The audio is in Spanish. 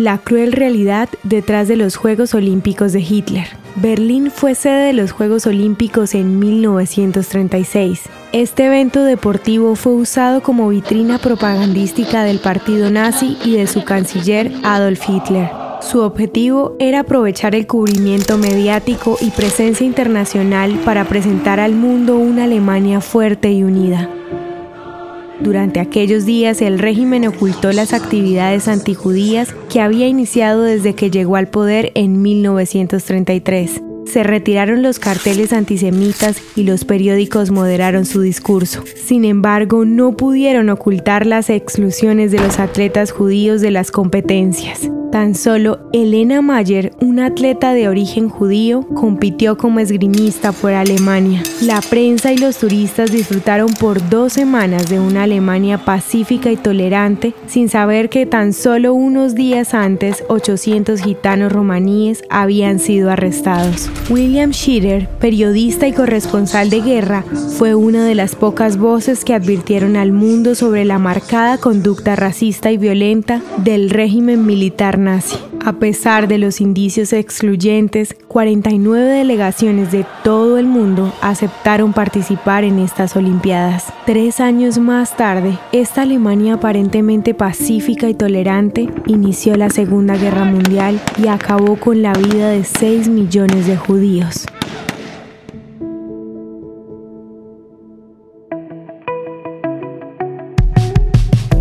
La cruel realidad detrás de los Juegos Olímpicos de Hitler. Berlín fue sede de los Juegos Olímpicos en 1936. Este evento deportivo fue usado como vitrina propagandística del partido nazi y de su canciller Adolf Hitler. Su objetivo era aprovechar el cubrimiento mediático y presencia internacional para presentar al mundo una Alemania fuerte y unida. Durante aquellos días el régimen ocultó las actividades antijudías que había iniciado desde que llegó al poder en 1933. Se retiraron los carteles antisemitas y los periódicos moderaron su discurso. Sin embargo, no pudieron ocultar las exclusiones de los atletas judíos de las competencias. Tan solo Elena Mayer, una atleta de origen judío, compitió como esgrimista por Alemania. La prensa y los turistas disfrutaron por dos semanas de una Alemania pacífica y tolerante, sin saber que tan solo unos días antes 800 gitanos romaníes habían sido arrestados. William Schieder, periodista y corresponsal de guerra, fue una de las pocas voces que advirtieron al mundo sobre la marcada conducta racista y violenta del régimen militar nazi. A pesar de los indicios excluyentes, 49 delegaciones de todo el mundo aceptaron participar en estas Olimpiadas. Tres años más tarde, esta Alemania aparentemente pacífica y tolerante inició la Segunda Guerra Mundial y acabó con la vida de 6 millones de judíos.